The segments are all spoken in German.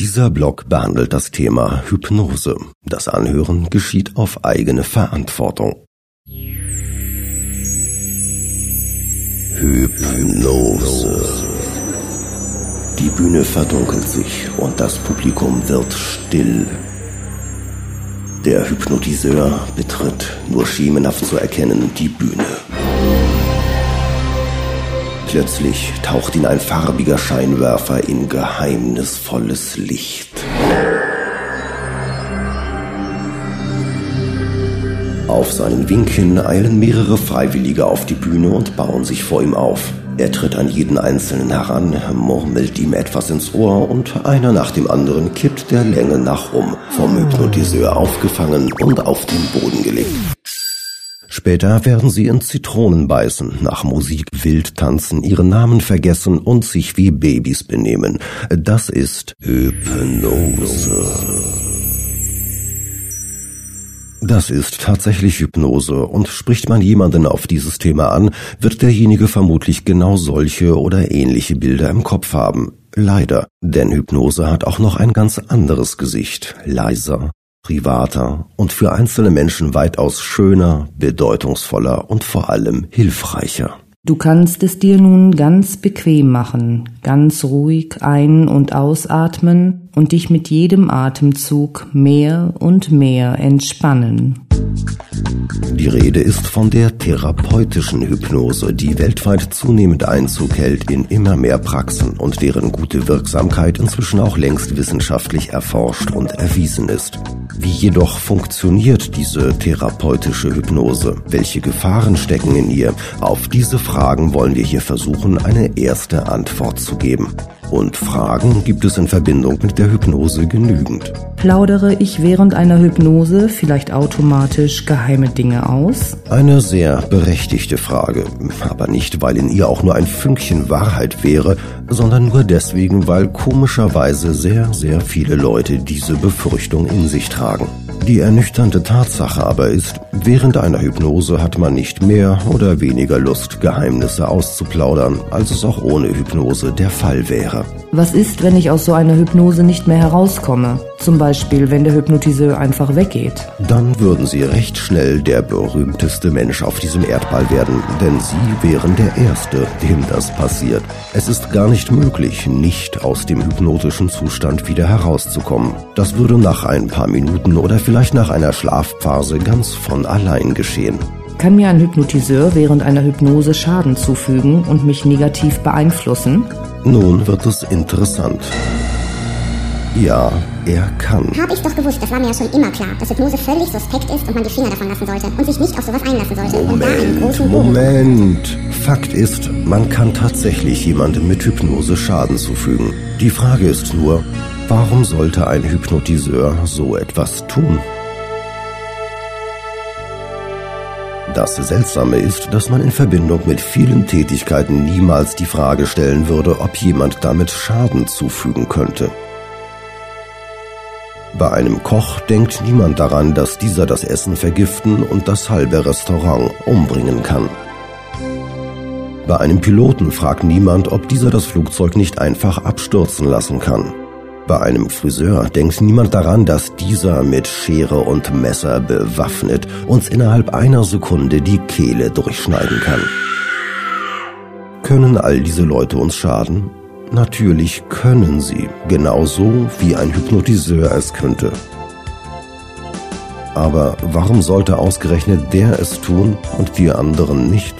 Dieser Blog behandelt das Thema Hypnose. Das Anhören geschieht auf eigene Verantwortung. Hypnose. Die Bühne verdunkelt sich und das Publikum wird still. Der Hypnotiseur betritt, nur schemenhaft zu erkennen, die Bühne. Plötzlich taucht ihn ein farbiger Scheinwerfer in geheimnisvolles Licht. Auf seinen Wink hin eilen mehrere Freiwillige auf die Bühne und bauen sich vor ihm auf. Er tritt an jeden Einzelnen heran, murmelt ihm etwas ins Ohr und einer nach dem anderen kippt der Länge nach um, vom Hypnotiseur aufgefangen und auf den Boden gelegt. Später werden sie in Zitronen beißen, nach Musik wild tanzen, ihren Namen vergessen und sich wie Babys benehmen. Das ist Hypnose. Das ist tatsächlich Hypnose und spricht man jemanden auf dieses Thema an, wird derjenige vermutlich genau solche oder ähnliche Bilder im Kopf haben. Leider, denn Hypnose hat auch noch ein ganz anderes Gesicht, leiser, privater und für einzelne Menschen weitaus schöner, bedeutungsvoller und vor allem hilfreicher. Du kannst es dir nun ganz bequem machen, ganz ruhig ein- und ausatmen und dich mit jedem Atemzug mehr und mehr entspannen. Die Rede ist von der therapeutischen Hypnose, die weltweit zunehmend Einzug hält in immer mehr Praxen und deren gute Wirksamkeit inzwischen auch längst wissenschaftlich erforscht und erwiesen ist. Wie jedoch funktioniert diese therapeutische Hypnose? Welche Gefahren stecken in ihr? Auf diese Fragen wollen wir hier versuchen, eine erste Antwort zu geben. Und Fragen gibt es in Verbindung mit der Hypnose genügend. Plaudere ich während einer Hypnose vielleicht automatisch geheime Dinge aus? Eine sehr berechtigte Frage, aber nicht, weil in ihr auch nur ein Fünkchen Wahrheit wäre, sondern nur deswegen, weil komischerweise sehr, sehr viele Leute diese Befürchtung in sich tragen. Die ernüchternde Tatsache aber ist, während einer Hypnose hat man nicht mehr oder weniger Lust, Geheimnisse auszuplaudern, als es auch ohne Hypnose der Fall wäre. Was ist, wenn ich aus so einer Hypnose nicht mehr herauskomme? Zum Beispiel, wenn der Hypnotiseur einfach weggeht. Dann würden Sie recht schnell der berühmteste Mensch auf diesem Erdball werden, denn Sie wären der Erste, dem das passiert. Es ist gar nicht möglich, nicht aus dem hypnotischen Zustand wieder herauszukommen. Das würde nach ein paar Minuten oder vielleicht nach einer Schlafphase ganz von allein geschehen. Kann mir ein Hypnotiseur während einer Hypnose Schaden zufügen und mich negativ beeinflussen? Nun wird es interessant. Ja, er kann. Hab ich doch gewusst, das war mir ja schon immer klar, dass Hypnose völlig suspekt ist und man die Finger davon lassen sollte und sich nicht auf sowas einlassen sollte. Moment. Moment. Fakt ist, man kann tatsächlich jemandem mit Hypnose Schaden zufügen. Die Frage ist nur, warum sollte ein Hypnotiseur so etwas tun? Das Seltsame ist, dass man in Verbindung mit vielen Tätigkeiten niemals die Frage stellen würde, ob jemand damit Schaden zufügen könnte. Bei einem Koch denkt niemand daran, dass dieser das Essen vergiften und das halbe Restaurant umbringen kann. Bei einem Piloten fragt niemand, ob dieser das Flugzeug nicht einfach abstürzen lassen kann. Bei einem Friseur denkt niemand daran, dass dieser mit Schere und Messer bewaffnet uns innerhalb einer Sekunde die Kehle durchschneiden kann. Können all diese Leute uns schaden? Natürlich können sie, genauso wie ein Hypnotiseur es könnte. Aber warum sollte ausgerechnet der es tun und die anderen nicht?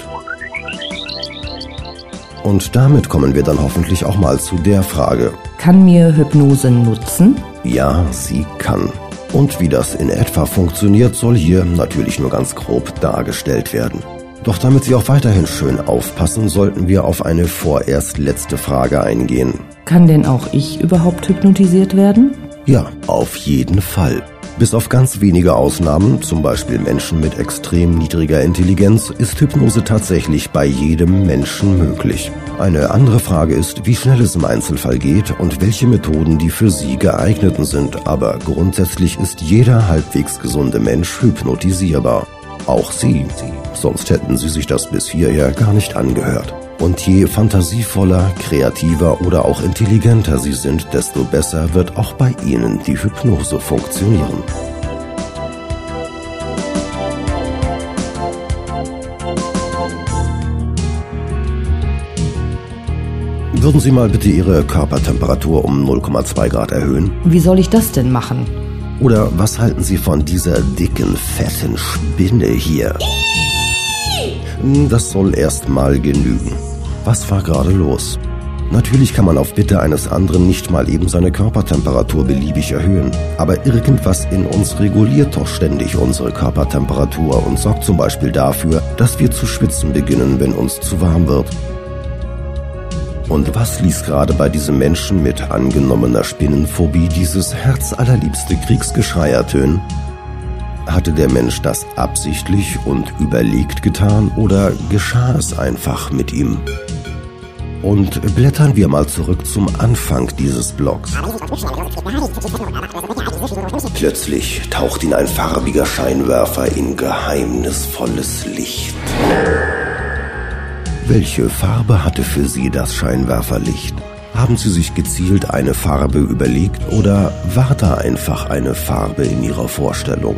Und damit kommen wir dann hoffentlich auch mal zu der Frage, Kann mir Hypnose nutzen? ja, sie kann. Und wie das in etwa funktioniert, soll hier natürlich nur ganz grob dargestellt werden. Doch damit Sie auch weiterhin schön aufpassen, sollten wir auf eine vorerst letzte Frage eingehen. Kann denn auch ich überhaupt hypnotisiert werden? Ja, auf jeden Fall. Bis auf ganz wenige Ausnahmen, zum Beispiel Menschen mit extrem niedriger Intelligenz, ist Hypnose tatsächlich bei jedem Menschen möglich. Eine andere Frage ist, wie schnell es im Einzelfall geht und welche Methoden die für Sie geeigneten sind, aber grundsätzlich ist jeder halbwegs gesunde Mensch hypnotisierbar. Auch Sie, sonst hätten Sie sich das bis hierher gar nicht angehört. Und je fantasievoller, kreativer oder auch intelligenter sie sind, desto besser wird auch bei ihnen die Hypnose funktionieren. Würden Sie mal bitte Ihre Körpertemperatur um 0,2 Grad erhöhen? Wie soll ich das denn machen? Oder was halten Sie von dieser dicken, fetten Spinne hier? Das soll erst mal genügen. Was war gerade los? Natürlich kann man auf Bitte eines anderen nicht mal eben seine Körpertemperatur beliebig erhöhen, aber irgendwas in uns reguliert doch ständig unsere Körpertemperatur und sorgt zum Beispiel dafür, dass wir zu schwitzen beginnen, wenn uns zu warm wird. Und was ließ gerade bei diesem Menschen mit angenommener Spinnenphobie dieses herzallerliebste Kriegsgeschrei ertönen? Hatte der Mensch das absichtlich und überlegt getan oder geschah es einfach mit ihm? Und blättern wir mal zurück zum Anfang dieses Blogs. Plötzlich taucht ihn ein farbiger Scheinwerfer in geheimnisvolles Licht. Welche Farbe hatte für Sie das Scheinwerferlicht? Haben Sie sich gezielt eine Farbe überlegt oder war da einfach eine Farbe in Ihrer Vorstellung?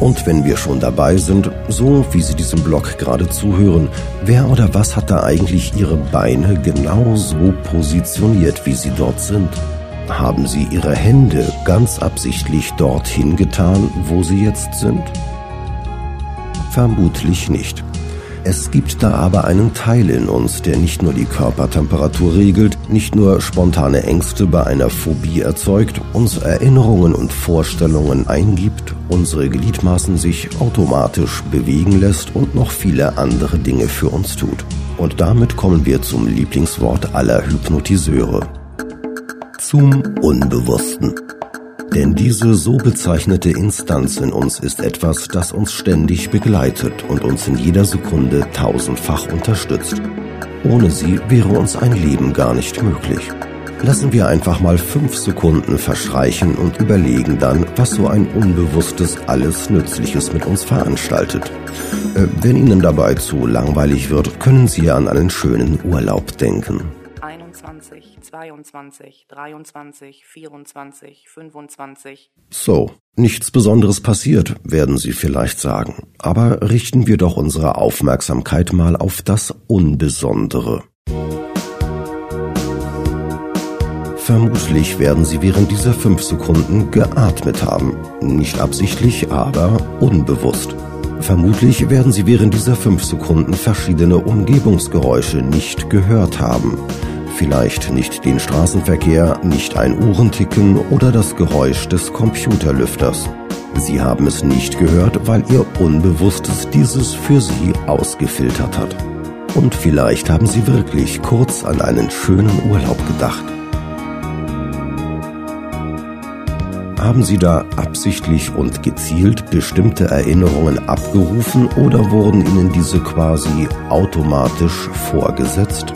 Und wenn wir schon dabei sind, so wie Sie diesem Blog gerade zuhören, wer oder was hat da eigentlich Ihre Beine genau so positioniert, wie sie dort sind? Haben Sie Ihre Hände ganz absichtlich dorthin getan, wo sie jetzt sind? Vermutlich nicht. Es gibt da aber einen Teil in uns, der nicht nur die Körpertemperatur regelt, nicht nur spontane Ängste bei einer Phobie erzeugt, uns Erinnerungen und Vorstellungen eingibt, unsere Gliedmaßen sich automatisch bewegen lässt und noch viele andere Dinge für uns tut. Und damit kommen wir zum Lieblingswort aller Hypnotiseure. Zum Unbewussten. Denn diese so bezeichnete Instanz in uns ist etwas, das uns ständig begleitet und uns in jeder Sekunde tausendfach unterstützt. Ohne sie wäre uns ein Leben gar nicht möglich. Lassen wir einfach mal fünf Sekunden verstreichen und überlegen dann, was so ein Unbewusstes alles Nützliches mit uns veranstaltet. Äh, wenn Ihnen dabei zu langweilig wird, können Sie an einen schönen Urlaub denken. 21, 22, 23, 24, 25. So, nichts Besonderes passiert, werden Sie vielleicht sagen. Aber richten wir doch unsere Aufmerksamkeit mal auf das Unbesondere. Vermutlich werden Sie während dieser fünf Sekunden geatmet haben. Nicht absichtlich, aber unbewusst. Vermutlich werden Sie während dieser fünf Sekunden verschiedene Umgebungsgeräusche nicht gehört haben vielleicht nicht den Straßenverkehr, nicht ein Uhrenticken oder das Geräusch des Computerlüfters. Sie haben es nicht gehört, weil Ihr Unbewusstes dieses für Sie ausgefiltert hat. Und vielleicht haben Sie wirklich kurz an einen schönen Urlaub gedacht. Haben Sie da absichtlich und gezielt bestimmte Erinnerungen abgerufen oder wurden Ihnen diese quasi automatisch vorgesetzt?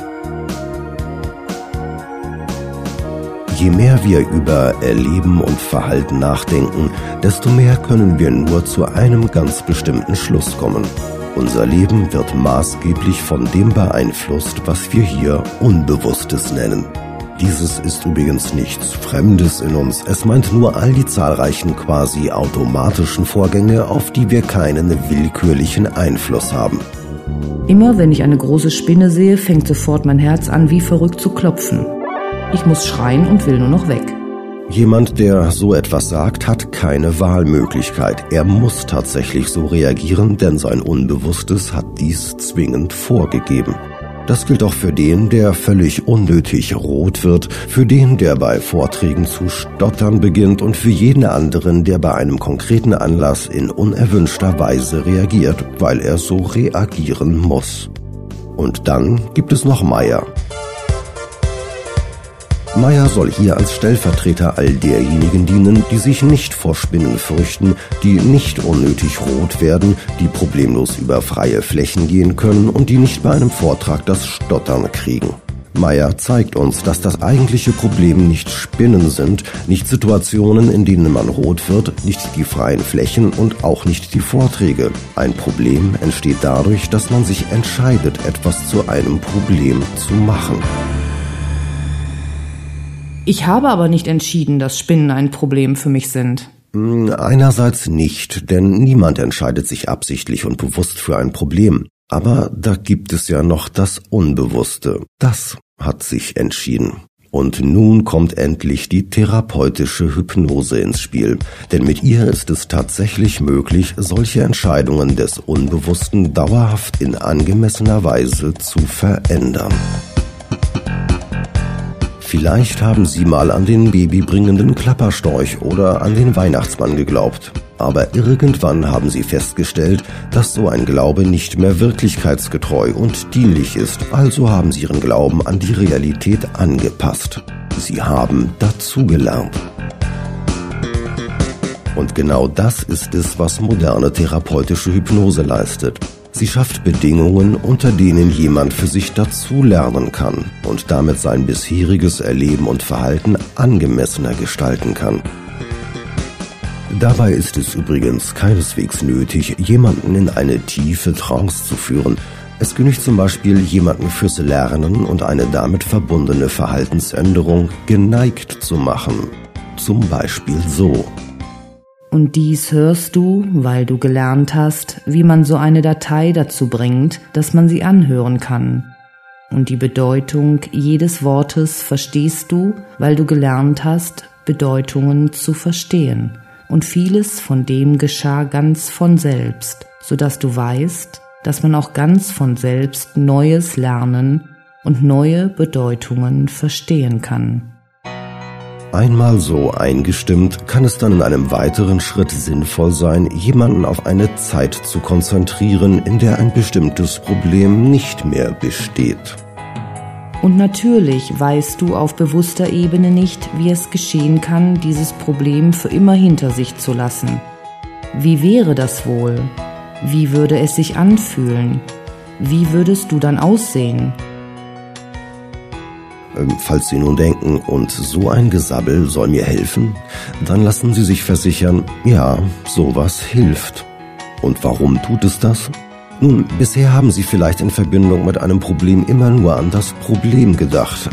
Je mehr wir über Erleben und Verhalten nachdenken, desto mehr können wir nur zu einem ganz bestimmten Schluss kommen. Unser Leben wird maßgeblich von dem beeinflusst, was wir hier Unbewusstes nennen. Dieses ist übrigens nichts Fremdes in uns, es meint nur all die zahlreichen quasi automatischen Vorgänge, auf die wir keinen willkürlichen Einfluss haben. Immer wenn ich eine große Spinne sehe, fängt sofort mein Herz an, wie verrückt zu klopfen. Ich muss schreien und will nur noch weg. Jemand, der so etwas sagt, hat keine Wahlmöglichkeit. Er muss tatsächlich so reagieren, denn sein Unbewusstes hat dies zwingend vorgegeben. Das gilt auch für den, der völlig unnötig rot wird, für den, der bei Vorträgen zu stottern beginnt und für jeden anderen, der bei einem konkreten Anlass in unerwünschter Weise reagiert, weil er so reagieren muss. Und dann gibt es noch Meier. Meyer soll hier als Stellvertreter all derjenigen dienen, die sich nicht vor Spinnen fürchten, die nicht unnötig rot werden, die problemlos über freie Flächen gehen können und die nicht bei einem Vortrag das Stottern kriegen. Meyer zeigt uns, dass das eigentliche Problem nicht Spinnen sind, nicht Situationen, in denen man rot wird, nicht die freien Flächen und auch nicht die Vorträge. Ein Problem entsteht dadurch, dass man sich entscheidet, etwas zu einem Problem zu machen. Ich habe aber nicht entschieden, dass Spinnen ein Problem für mich sind. Hm, einerseits nicht, denn niemand entscheidet sich absichtlich und bewusst für ein Problem. Aber da gibt es ja noch das Unbewusste. Das hat sich entschieden. Und nun kommt endlich die therapeutische Hypnose ins Spiel, denn mit ihr ist es tatsächlich möglich, solche Entscheidungen des Unbewussten dauerhaft in angemessener Weise zu verändern. Vielleicht haben Sie mal an den babybringenden Klapperstorch oder an den Weihnachtsmann geglaubt. Aber irgendwann haben Sie festgestellt, dass so ein Glaube nicht mehr wirklichkeitsgetreu und dienlich ist, also haben Sie Ihren Glauben an die Realität angepasst. Sie haben dazugelernt. Und genau das ist es, was moderne therapeutische Hypnose leistet. Sie schafft Bedingungen, unter denen jemand für sich dazulernen kann und damit sein bisheriges Erleben und Verhalten angemessener gestalten kann. Dabei ist es übrigens keineswegs nötig, jemanden in eine tiefe Trance zu führen. Es genügt zum Beispiel, jemanden fürs Lernen und eine damit verbundene Verhaltensänderung geneigt zu machen. Zum Beispiel so. Und dies hörst du, weil du gelernt hast, wie man so eine Datei dazu bringt, dass man sie anhören kann. Und die Bedeutung jedes Wortes verstehst du, weil du gelernt hast, Bedeutungen zu verstehen. Und vieles von dem geschah ganz von selbst, so dass du weißt, dass man auch ganz von selbst Neues lernen und neue Bedeutungen verstehen kann. Einmal so eingestimmt, kann es dann in einem weiteren Schritt sinnvoll sein, jemanden auf eine Zeit zu konzentrieren, in der ein bestimmtes Problem nicht mehr besteht. Und natürlich weißt du auf bewusster Ebene nicht, wie es geschehen kann, dieses Problem für immer hinter sich zu lassen. Wie wäre das wohl? Wie würde es sich anfühlen? Wie würdest du dann aussehen? Ähm, falls Sie nun denken, und so ein Gesabbel soll mir helfen, dann lassen Sie sich versichern, ja, sowas hilft. Und warum tut es das? Nun, bisher haben Sie vielleicht in Verbindung mit einem Problem immer nur an das Problem gedacht,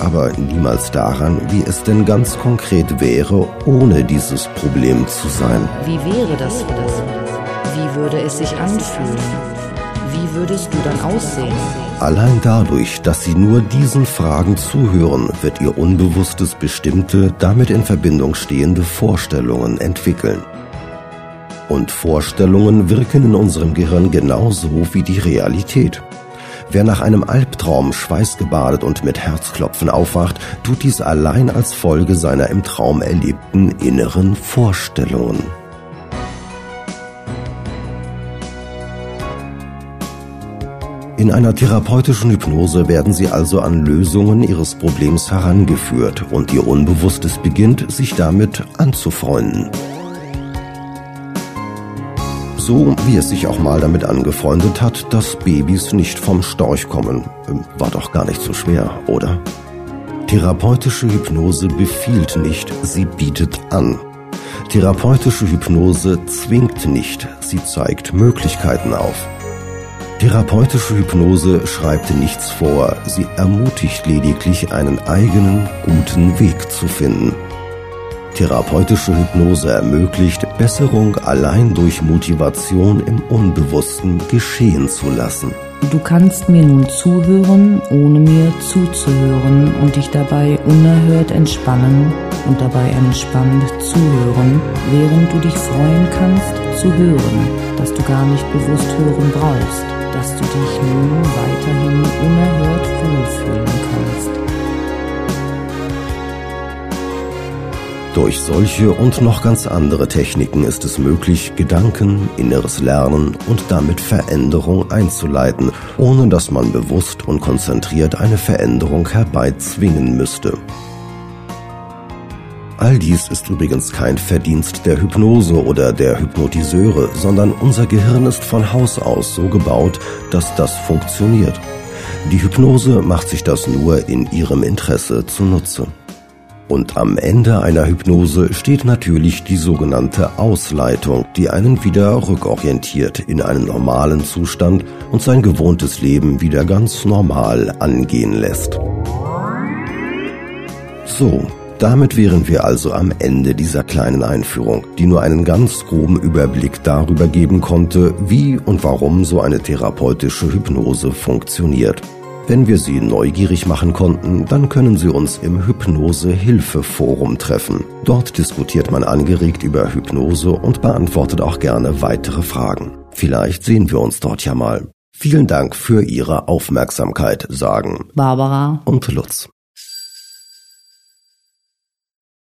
aber niemals daran, wie es denn ganz konkret wäre, ohne dieses Problem zu sein. Wie wäre das? Wie würde es sich anfühlen? Wie würdest du dann aussehen? Allein dadurch, dass Sie nur diesen Fragen zuhören, wird Ihr Unbewusstes bestimmte, damit in Verbindung stehende Vorstellungen entwickeln. Und Vorstellungen wirken in unserem Gehirn genauso wie die Realität. Wer nach einem Albtraum schweißgebadet und mit Herzklopfen aufwacht, tut dies allein als Folge seiner im Traum erlebten inneren Vorstellungen. In einer therapeutischen Hypnose werden Sie also an Lösungen Ihres Problems herangeführt und Ihr Unbewusstes beginnt, sich damit anzufreunden. So wie es sich auch mal damit angefreundet hat, dass Babys nicht vom Storch kommen. War doch gar nicht so schwer, oder? Therapeutische Hypnose befiehlt nicht, sie bietet an. Therapeutische Hypnose zwingt nicht, sie zeigt Möglichkeiten auf. Therapeutische Hypnose schreibt nichts vor, sie ermutigt lediglich einen eigenen, guten Weg zu finden. Therapeutische Hypnose ermöglicht, Besserung allein durch Motivation im Unbewussten geschehen zu lassen. Du kannst mir nun zuhören, ohne mir zuzuhören und dich dabei unerhört entspannen und dabei entspannt zuhören, während du dich freuen kannst zu hören, dass du gar nicht bewusst hören brauchst dass du dich nun weiterhin unerhört wohlfühlen kannst. Durch solche und noch ganz andere Techniken ist es möglich, Gedanken, inneres Lernen und damit Veränderung einzuleiten, ohne dass man bewusst und konzentriert eine Veränderung herbeizwingen müsste. All dies ist übrigens kein Verdienst der Hypnose oder der Hypnotiseure, sondern unser Gehirn ist von Haus aus so gebaut, dass das funktioniert. Die Hypnose macht sich das nur in ihrem Interesse zunutze. Und am Ende einer Hypnose steht natürlich die sogenannte Ausleitung, die einen wieder rückorientiert in einen normalen Zustand und sein gewohntes Leben wieder ganz normal angehen lässt. So, damit wären wir also am Ende dieser kleinen Einführung, die nur einen ganz groben Überblick darüber geben konnte, wie und warum so eine therapeutische Hypnose funktioniert. Wenn wir Sie neugierig machen konnten, dann können Sie uns im Hypnose-Hilfe-Forum treffen. Dort diskutiert man angeregt über Hypnose und beantwortet auch gerne weitere Fragen. Vielleicht sehen wir uns dort ja mal. Vielen Dank für Ihre Aufmerksamkeit, sagen Barbara und Lutz.